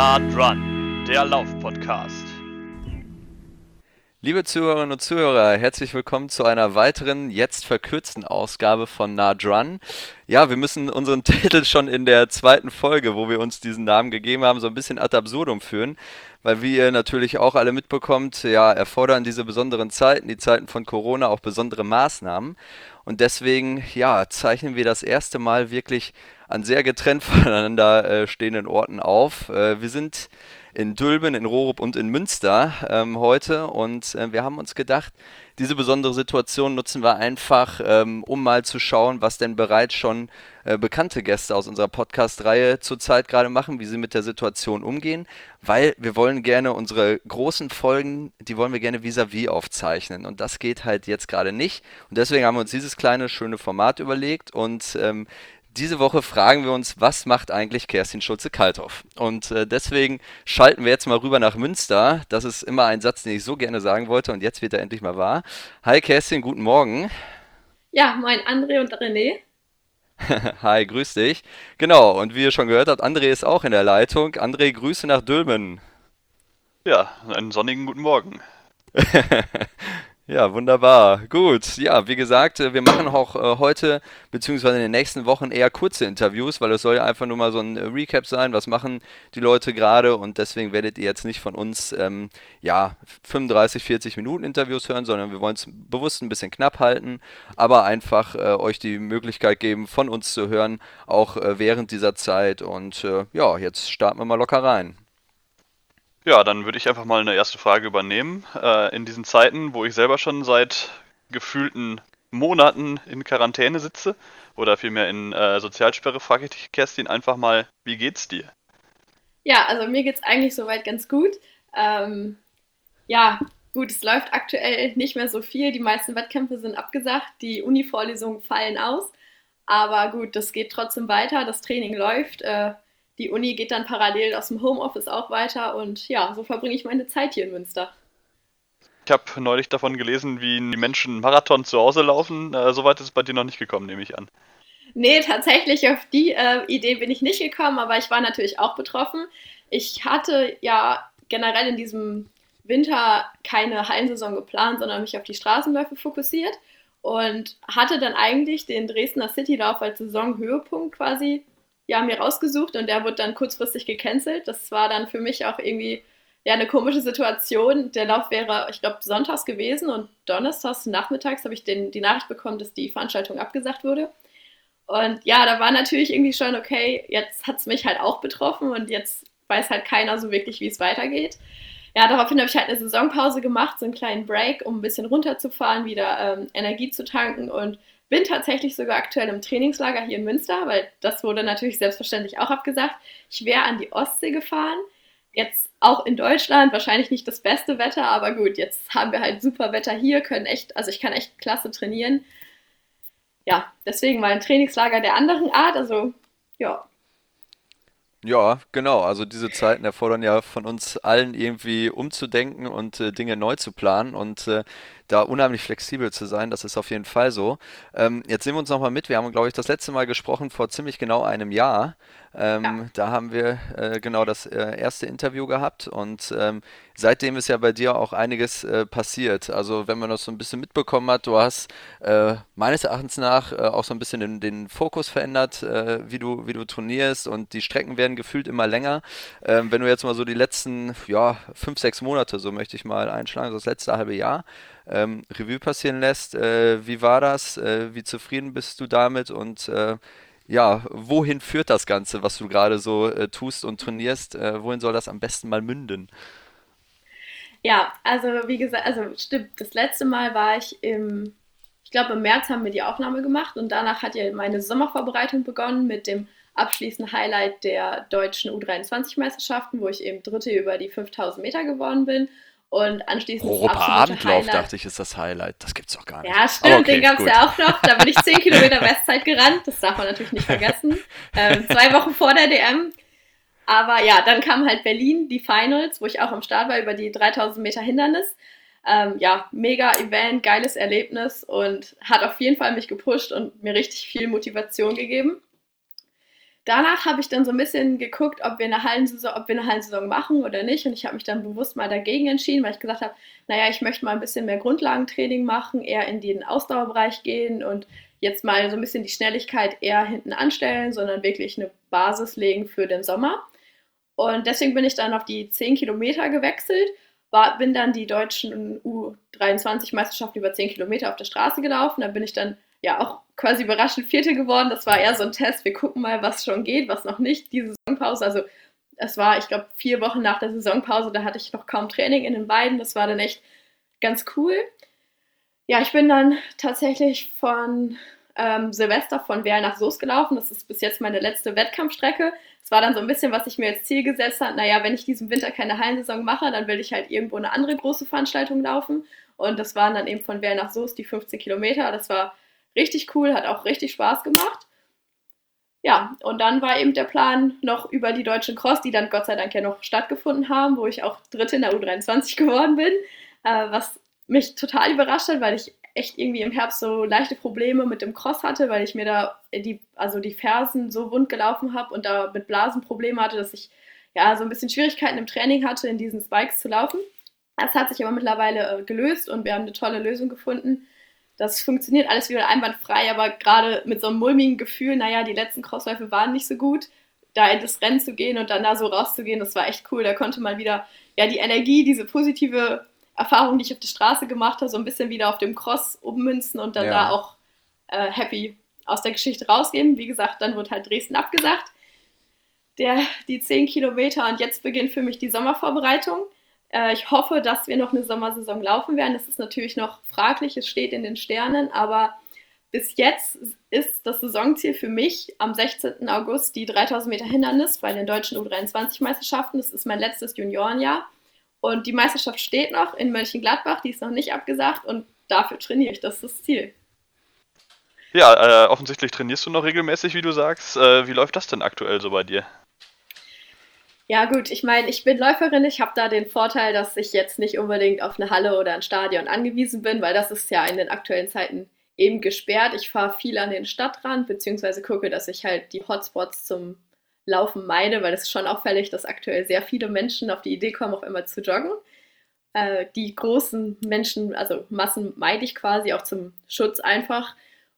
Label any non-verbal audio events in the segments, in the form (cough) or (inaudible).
Nah Run, der Lauf-Podcast. Liebe Zuhörerinnen und Zuhörer, herzlich willkommen zu einer weiteren, jetzt verkürzten Ausgabe von Nard Run. Ja, wir müssen unseren (laughs) Titel schon in der zweiten Folge, wo wir uns diesen Namen gegeben haben, so ein bisschen ad absurdum führen, weil wie ihr natürlich auch alle mitbekommt, ja, erfordern diese besonderen Zeiten, die Zeiten von Corona, auch besondere Maßnahmen. Und deswegen, ja, zeichnen wir das erste Mal wirklich an sehr getrennt (laughs) voneinander äh, stehenden Orten auf. Äh, wir sind in Dülben, in Rorup und in Münster ähm, heute. Und äh, wir haben uns gedacht, diese besondere Situation nutzen wir einfach, ähm, um mal zu schauen, was denn bereits schon äh, bekannte Gäste aus unserer Podcast-Reihe zurzeit gerade machen, wie sie mit der Situation umgehen, weil wir wollen gerne unsere großen Folgen, die wollen wir gerne vis-à-vis -vis aufzeichnen. Und das geht halt jetzt gerade nicht. Und deswegen haben wir uns dieses kleine, schöne Format überlegt und ähm, diese Woche fragen wir uns, was macht eigentlich Kerstin Schulze-Kalthoff? Und äh, deswegen schalten wir jetzt mal rüber nach Münster. Das ist immer ein Satz, den ich so gerne sagen wollte und jetzt wird er endlich mal wahr. Hi Kerstin, guten Morgen. Ja, moin André und René. (laughs) Hi, grüß dich. Genau, und wie ihr schon gehört habt, André ist auch in der Leitung. André, Grüße nach Dülmen. Ja, einen sonnigen guten Morgen. (laughs) Ja, wunderbar. Gut. Ja, wie gesagt, äh, wir machen auch äh, heute beziehungsweise in den nächsten Wochen eher kurze Interviews, weil es soll ja einfach nur mal so ein äh, Recap sein, was machen die Leute gerade und deswegen werdet ihr jetzt nicht von uns ähm, ja 35, 40 Minuten Interviews hören, sondern wir wollen es bewusst ein bisschen knapp halten, aber einfach äh, euch die Möglichkeit geben, von uns zu hören, auch äh, während dieser Zeit und ja, jetzt starten wir mal locker rein. Ja, dann würde ich einfach mal eine erste Frage übernehmen. Äh, in diesen Zeiten, wo ich selber schon seit gefühlten Monaten in Quarantäne sitze oder vielmehr in äh, Sozialsperre, frage ich dich, Kerstin, einfach mal, wie geht's dir? Ja, also mir geht's eigentlich soweit ganz gut. Ähm, ja, gut, es läuft aktuell nicht mehr so viel. Die meisten Wettkämpfe sind abgesagt, die Uni-Vorlesungen fallen aus. Aber gut, das geht trotzdem weiter, das Training läuft. Äh, die Uni geht dann parallel aus dem Homeoffice auch weiter und ja, so verbringe ich meine Zeit hier in Münster. Ich habe neulich davon gelesen, wie die Menschen Marathon zu Hause laufen. Äh, Soweit ist es bei dir noch nicht gekommen, nehme ich an. Nee, tatsächlich auf die äh, Idee bin ich nicht gekommen, aber ich war natürlich auch betroffen. Ich hatte ja generell in diesem Winter keine Hallensaison geplant, sondern mich auf die Straßenläufe fokussiert und hatte dann eigentlich den Dresdner Citylauf als Saisonhöhepunkt quasi ja, mir rausgesucht und der wurde dann kurzfristig gecancelt. Das war dann für mich auch irgendwie ja, eine komische Situation. Der Lauf wäre, ich glaube, sonntags gewesen und donnerstags nachmittags habe ich den, die Nachricht bekommen, dass die Veranstaltung abgesagt wurde. Und ja, da war natürlich irgendwie schon, okay, jetzt hat es mich halt auch betroffen und jetzt weiß halt keiner so wirklich, wie es weitergeht. Ja, daraufhin habe ich halt eine Saisonpause gemacht, so einen kleinen Break, um ein bisschen runterzufahren, wieder ähm, Energie zu tanken und bin tatsächlich sogar aktuell im Trainingslager hier in Münster, weil das wurde natürlich selbstverständlich auch abgesagt. Ich wäre an die Ostsee gefahren. Jetzt auch in Deutschland, wahrscheinlich nicht das beste Wetter, aber gut, jetzt haben wir halt super Wetter hier, können echt, also ich kann echt klasse trainieren. Ja, deswegen mal ein Trainingslager der anderen Art, also ja, ja, genau. Also diese Zeiten erfordern ja von uns allen irgendwie umzudenken und äh, Dinge neu zu planen und äh, da unheimlich flexibel zu sein. Das ist auf jeden Fall so. Ähm, jetzt nehmen wir uns nochmal mit. Wir haben, glaube ich, das letzte Mal gesprochen vor ziemlich genau einem Jahr. Ähm, ja. Da haben wir äh, genau das äh, erste Interview gehabt und ähm, seitdem ist ja bei dir auch einiges äh, passiert. Also wenn man das so ein bisschen mitbekommen hat, du hast äh, meines Erachtens nach äh, auch so ein bisschen den, den Fokus verändert, äh, wie du wie du trainierst und die Strecken werden gefühlt immer länger. Ähm, wenn du jetzt mal so die letzten ja fünf sechs Monate, so möchte ich mal einschlagen, das letzte halbe Jahr ähm, Revue passieren lässt, wie war das? wie zufrieden bist du damit und ja, wohin führt das Ganze, was du gerade so äh, tust und trainierst? Äh, wohin soll das am besten mal münden? Ja, also wie gesagt, also stimmt, das letzte Mal war ich im, ich glaube im März haben wir die Aufnahme gemacht und danach hat ja meine Sommervorbereitung begonnen mit dem abschließenden Highlight der deutschen U23-Meisterschaften, wo ich eben Dritte über die 5000 Meter geworden bin und anschließend. Europa-Abendlauf, dachte ich, ist das Highlight. Das gibt's doch gar nicht. Ja, stimmt, okay, den gab es ja auch noch. Da bin ich (laughs) 10 Kilometer Westzeit gerannt. Das darf man natürlich nicht vergessen. Ähm, zwei Wochen vor der DM. Aber ja, dann kam halt Berlin, die Finals, wo ich auch am Start war über die 3000 Meter Hindernis. Ähm, ja, mega Event, geiles Erlebnis und hat auf jeden Fall mich gepusht und mir richtig viel Motivation gegeben. Danach habe ich dann so ein bisschen geguckt, ob wir eine Hallensaison, ob wir eine Hallensaison machen oder nicht. Und ich habe mich dann bewusst mal dagegen entschieden, weil ich gesagt habe, naja, ich möchte mal ein bisschen mehr Grundlagentraining machen, eher in den Ausdauerbereich gehen und jetzt mal so ein bisschen die Schnelligkeit eher hinten anstellen, sondern wirklich eine Basis legen für den Sommer. Und deswegen bin ich dann auf die 10 Kilometer gewechselt, war, bin dann die deutschen U23-Meisterschaften über 10 Kilometer auf der Straße gelaufen. Da bin ich dann ja auch quasi überraschend Vierte geworden. Das war eher so ein Test. Wir gucken mal, was schon geht, was noch nicht. Die Saisonpause, also es war, ich glaube, vier Wochen nach der Saisonpause, da hatte ich noch kaum Training in den beiden. Das war dann echt ganz cool. Ja, ich bin dann tatsächlich von ähm, Silvester von Werl nach Soest gelaufen. Das ist bis jetzt meine letzte Wettkampfstrecke. Es war dann so ein bisschen, was ich mir als Ziel gesetzt habe. Naja, wenn ich diesen Winter keine Hallensaison mache, dann will ich halt irgendwo eine andere große Veranstaltung laufen. Und das waren dann eben von Werl nach Soest die 15 Kilometer. Das war richtig cool, hat auch richtig Spaß gemacht. Ja, und dann war eben der Plan noch über die deutschen Cross, die dann Gott sei Dank ja noch stattgefunden haben, wo ich auch Dritte in der U23 (laughs) geworden bin, äh, was mich total überrascht hat, weil ich echt irgendwie im Herbst so leichte Probleme mit dem Cross hatte, weil ich mir da die, also die Fersen so wund gelaufen habe und da mit Blasen Probleme hatte, dass ich ja so ein bisschen Schwierigkeiten im Training hatte, in diesen Spikes zu laufen. Das hat sich aber mittlerweile äh, gelöst und wir haben eine tolle Lösung gefunden. Das funktioniert alles wieder einwandfrei, aber gerade mit so einem mulmigen Gefühl, naja, die letzten Crossläufe waren nicht so gut, da in das Rennen zu gehen und dann da so rauszugehen, das war echt cool. Da konnte man wieder ja die Energie, diese positive Erfahrung, die ich auf der Straße gemacht habe, so ein bisschen wieder auf dem Cross ummünzen und dann ja. da auch äh, happy aus der Geschichte rausgeben. Wie gesagt, dann wird halt Dresden abgesagt. Der, die 10 Kilometer und jetzt beginnt für mich die Sommervorbereitung. Äh, ich hoffe, dass wir noch eine Sommersaison laufen werden. Das ist natürlich noch fraglich, es steht in den Sternen, aber bis jetzt ist das Saisonziel für mich am 16. August die 3000 Meter Hindernis bei den deutschen U23-Meisterschaften. Das ist mein letztes Juniorenjahr. Und die Meisterschaft steht noch in Mönchengladbach, die ist noch nicht abgesagt und dafür trainiere ich. Das ist das Ziel. Ja, äh, offensichtlich trainierst du noch regelmäßig, wie du sagst. Äh, wie läuft das denn aktuell so bei dir? Ja, gut, ich meine, ich bin Läuferin. Ich habe da den Vorteil, dass ich jetzt nicht unbedingt auf eine Halle oder ein Stadion angewiesen bin, weil das ist ja in den aktuellen Zeiten eben gesperrt. Ich fahre viel an den Stadtrand, beziehungsweise gucke, dass ich halt die Hotspots zum Laufen meide, weil es ist schon auffällig, dass aktuell sehr viele Menschen auf die Idee kommen, auf einmal zu joggen. Äh, die großen Menschen, also Massen meide ich quasi auch zum Schutz einfach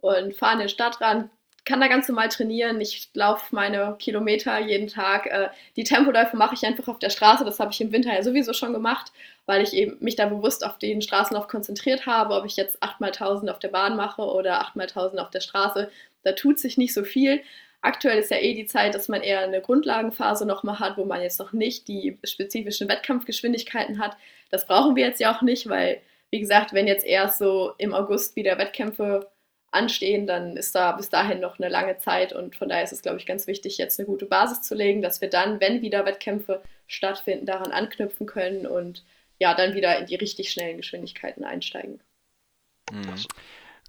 und fahre an den Stadtrand, kann da ganz normal trainieren. Ich laufe meine Kilometer jeden Tag. Äh, die Tempoläufe mache ich einfach auf der Straße. Das habe ich im Winter ja sowieso schon gemacht, weil ich eben mich da bewusst auf den Straßenlauf konzentriert habe. Ob ich jetzt 8x1000 auf der Bahn mache oder 8x1000 auf der Straße, da tut sich nicht so viel. Aktuell ist ja eh die Zeit, dass man eher eine Grundlagenphase nochmal hat, wo man jetzt noch nicht die spezifischen Wettkampfgeschwindigkeiten hat. Das brauchen wir jetzt ja auch nicht, weil, wie gesagt, wenn jetzt erst so im August wieder Wettkämpfe anstehen, dann ist da bis dahin noch eine lange Zeit und von daher ist es, glaube ich, ganz wichtig, jetzt eine gute Basis zu legen, dass wir dann, wenn wieder Wettkämpfe stattfinden, daran anknüpfen können und ja, dann wieder in die richtig schnellen Geschwindigkeiten einsteigen. Mhm.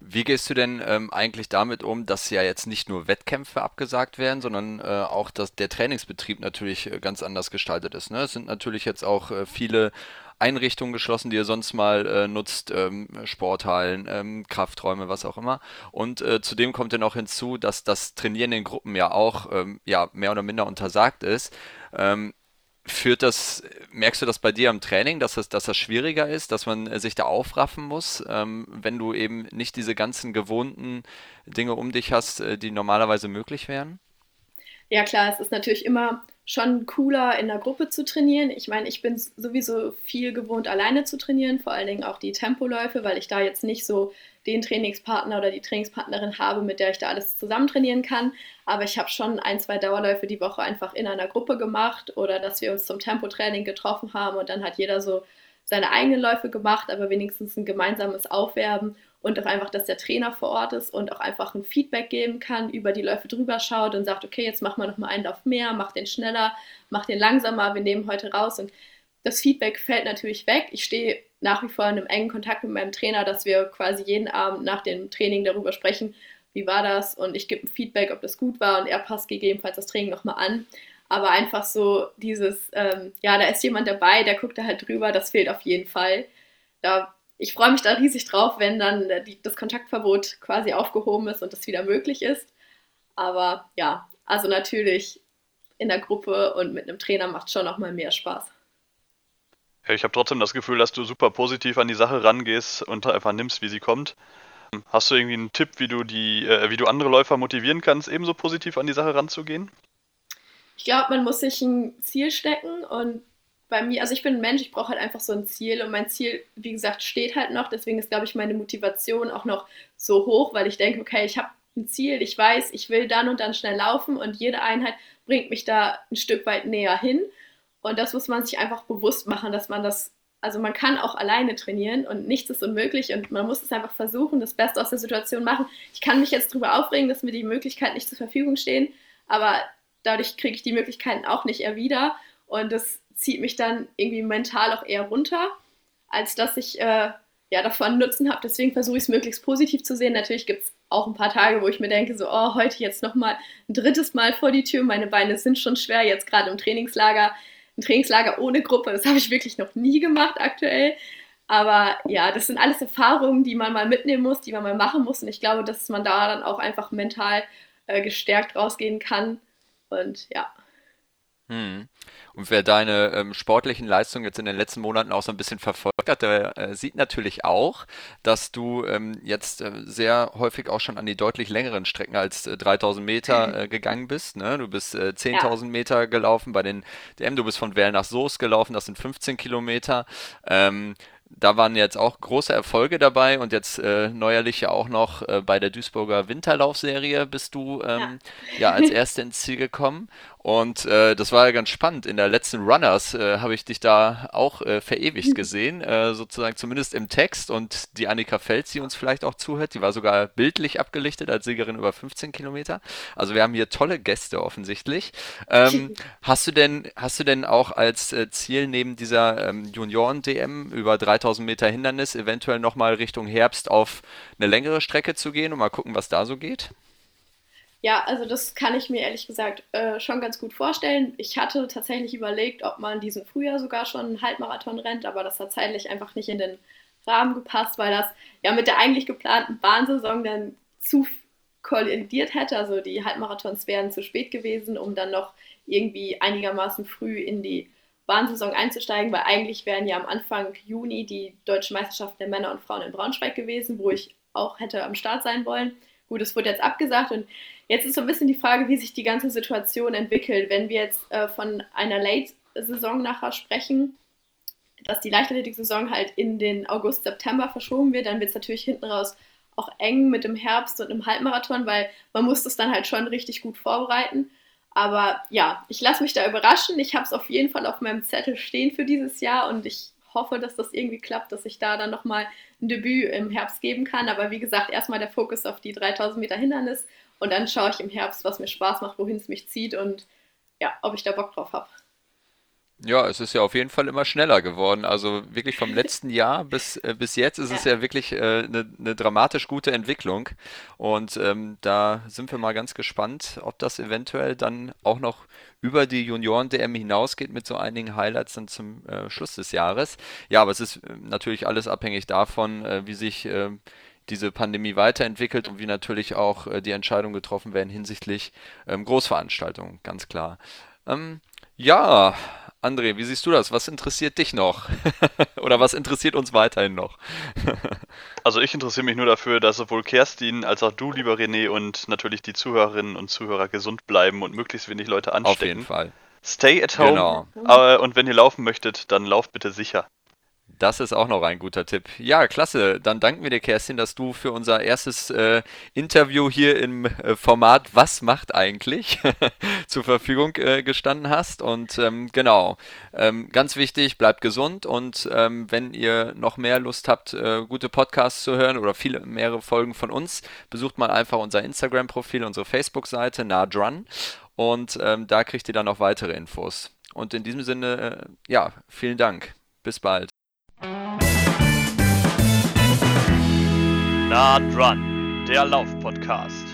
Wie gehst du denn ähm, eigentlich damit um, dass ja jetzt nicht nur Wettkämpfe abgesagt werden, sondern äh, auch, dass der Trainingsbetrieb natürlich äh, ganz anders gestaltet ist? Ne? Es sind natürlich jetzt auch äh, viele Einrichtungen geschlossen, die ihr sonst mal äh, nutzt, ähm, Sporthallen, ähm, Krafträume, was auch immer. Und äh, zudem kommt ja noch hinzu, dass das Trainieren in Gruppen ja auch ähm, ja, mehr oder minder untersagt ist. Ähm, führt das, merkst du das bei dir im Training, dass das, dass das schwieriger ist, dass man äh, sich da aufraffen muss, ähm, wenn du eben nicht diese ganzen gewohnten Dinge um dich hast, äh, die normalerweise möglich wären? Ja klar, es ist natürlich immer schon cooler, in der Gruppe zu trainieren. Ich meine, ich bin sowieso viel gewohnt, alleine zu trainieren, vor allen Dingen auch die Tempoläufe, weil ich da jetzt nicht so den Trainingspartner oder die Trainingspartnerin habe, mit der ich da alles zusammen trainieren kann. Aber ich habe schon ein, zwei Dauerläufe die Woche einfach in einer Gruppe gemacht oder dass wir uns zum Tempotraining getroffen haben und dann hat jeder so seine eigenen Läufe gemacht, aber wenigstens ein gemeinsames Aufwerben und auch einfach, dass der Trainer vor Ort ist und auch einfach ein Feedback geben kann, über die Läufe drüber schaut und sagt, okay, jetzt machen wir noch mal einen Lauf mehr, mach den schneller, mach den langsamer, wir nehmen heute raus und das Feedback fällt natürlich weg. Ich stehe nach wie vor in einem engen Kontakt mit meinem Trainer, dass wir quasi jeden Abend nach dem Training darüber sprechen, wie war das und ich gebe ein Feedback, ob das gut war und er passt gegebenenfalls das Training nochmal an. Aber einfach so dieses, ähm, ja, da ist jemand dabei, der guckt da halt drüber, das fehlt auf jeden Fall. Da ich freue mich da riesig drauf, wenn dann die, das Kontaktverbot quasi aufgehoben ist und das wieder möglich ist. Aber ja, Also natürlich in der Gruppe und mit einem Trainer macht schon noch mal mehr Spaß. Ja, ich habe trotzdem das Gefühl, dass du super positiv an die Sache rangehst und einfach nimmst, wie sie kommt. Hast du irgendwie einen Tipp, wie du die, äh, wie du andere Läufer motivieren kannst, ebenso positiv an die Sache ranzugehen? Ich glaube, man muss sich ein Ziel stecken und bei mir, also ich bin ein Mensch, ich brauche halt einfach so ein Ziel und mein Ziel, wie gesagt, steht halt noch. Deswegen ist, glaube ich, meine Motivation auch noch so hoch, weil ich denke, okay, ich habe ein Ziel, ich weiß, ich will dann und dann schnell laufen und jede Einheit bringt mich da ein Stück weit näher hin. Und das muss man sich einfach bewusst machen, dass man das, also man kann auch alleine trainieren und nichts ist unmöglich und man muss es einfach versuchen, das Beste aus der Situation machen. Ich kann mich jetzt darüber aufregen, dass mir die Möglichkeiten nicht zur Verfügung stehen, aber dadurch kriege ich die Möglichkeiten auch nicht eher wieder und das zieht mich dann irgendwie mental auch eher runter, als dass ich äh, ja, davon Nutzen habe. Deswegen versuche ich es möglichst positiv zu sehen. Natürlich gibt es auch ein paar Tage, wo ich mir denke, so, oh, heute jetzt nochmal ein drittes Mal vor die Tür. Meine Beine sind schon schwer, jetzt gerade im Trainingslager. Ein Trainingslager ohne Gruppe, das habe ich wirklich noch nie gemacht aktuell. Aber ja, das sind alles Erfahrungen, die man mal mitnehmen muss, die man mal machen muss. Und ich glaube, dass man da dann auch einfach mental äh, gestärkt rausgehen kann. Und ja. Hm. Und wer deine ähm, sportlichen Leistungen jetzt in den letzten Monaten auch so ein bisschen verfolgt hat, der äh, sieht natürlich auch, dass du ähm, jetzt äh, sehr häufig auch schon an die deutlich längeren Strecken als äh, 3000 Meter mhm. äh, gegangen bist. Ne? Du bist äh, 10.000 ja. Meter gelaufen bei den DM, du bist von Well nach Soest gelaufen, das sind 15 Kilometer. Ähm, da waren jetzt auch große Erfolge dabei und jetzt äh, neuerlich ja auch noch äh, bei der Duisburger Winterlaufserie bist du ähm, ja. ja. als Erste ins Ziel gekommen. Und äh, das war ja ganz spannend. In der letzten Runners äh, habe ich dich da auch äh, verewigt gesehen, äh, sozusagen zumindest im Text. Und die Annika Fels, die uns vielleicht auch zuhört, die war sogar bildlich abgelichtet als Siegerin über 15 Kilometer. Also wir haben hier tolle Gäste offensichtlich. Ähm, (laughs) hast du denn, hast du denn auch als äh, Ziel neben dieser ähm, Junioren-DM über 3000 Meter Hindernis eventuell nochmal Richtung Herbst auf eine längere Strecke zu gehen und mal gucken, was da so geht? Ja, also das kann ich mir ehrlich gesagt äh, schon ganz gut vorstellen. Ich hatte tatsächlich überlegt, ob man diesen Frühjahr sogar schon einen Halbmarathon rennt, aber das hat zeitlich einfach nicht in den Rahmen gepasst, weil das ja mit der eigentlich geplanten Bahnsaison dann zu kollidiert hätte. Also die Halbmarathons wären zu spät gewesen, um dann noch irgendwie einigermaßen früh in die Bahnsaison einzusteigen, weil eigentlich wären ja am Anfang Juni die deutschen Meisterschaften der Männer und Frauen in Braunschweig gewesen, wo ich auch hätte am Start sein wollen. Gut, es wurde jetzt abgesagt und jetzt ist so ein bisschen die Frage, wie sich die ganze Situation entwickelt. Wenn wir jetzt äh, von einer Late-Saison nachher sprechen, dass die Leichtathletik-Saison halt in den August, September verschoben wird, dann wird es natürlich hinten raus auch eng mit dem Herbst und einem Halbmarathon, weil man muss das dann halt schon richtig gut vorbereiten. Aber ja, ich lasse mich da überraschen. Ich habe es auf jeden Fall auf meinem Zettel stehen für dieses Jahr und ich hoffe, dass das irgendwie klappt, dass ich da dann nochmal ein Debüt im Herbst geben kann. Aber wie gesagt, erstmal der Fokus auf die 3000 Meter Hindernis und dann schaue ich im Herbst, was mir Spaß macht, wohin es mich zieht und ja, ob ich da Bock drauf habe. Ja, es ist ja auf jeden Fall immer schneller geworden. Also wirklich vom letzten Jahr bis, äh, bis jetzt ist ja. es ja wirklich eine äh, ne, ne dramatisch gute Entwicklung. Und ähm, da sind wir mal ganz gespannt, ob das eventuell dann auch noch über die Junioren-DM hinausgeht mit so einigen Highlights dann zum äh, Schluss des Jahres. Ja, aber es ist äh, natürlich alles abhängig davon, äh, wie sich äh, diese Pandemie weiterentwickelt und wie natürlich auch die Entscheidungen getroffen werden hinsichtlich ähm, Großveranstaltungen, ganz klar. Ähm, ja, André, wie siehst du das? Was interessiert dich noch? (laughs) Oder was interessiert uns weiterhin noch? (laughs) also ich interessiere mich nur dafür, dass sowohl Kerstin als auch du, lieber René, und natürlich die Zuhörerinnen und Zuhörer gesund bleiben und möglichst wenig Leute anstecken. Auf jeden Fall. Stay at home. Genau. Aber, und wenn ihr laufen möchtet, dann lauft bitte sicher. Das ist auch noch ein guter Tipp. Ja, klasse. Dann danken wir dir, Kerstin, dass du für unser erstes äh, Interview hier im äh, Format Was macht eigentlich (laughs) zur Verfügung äh, gestanden hast. Und ähm, genau, ähm, ganz wichtig, bleibt gesund und ähm, wenn ihr noch mehr Lust habt, äh, gute Podcasts zu hören oder viele mehrere Folgen von uns, besucht mal einfach unser Instagram-Profil, unsere Facebook-Seite, Nadrun. Und ähm, da kriegt ihr dann noch weitere Infos. Und in diesem Sinne, äh, ja, vielen Dank. Bis bald. Nah dran, der Lauf-Podcast.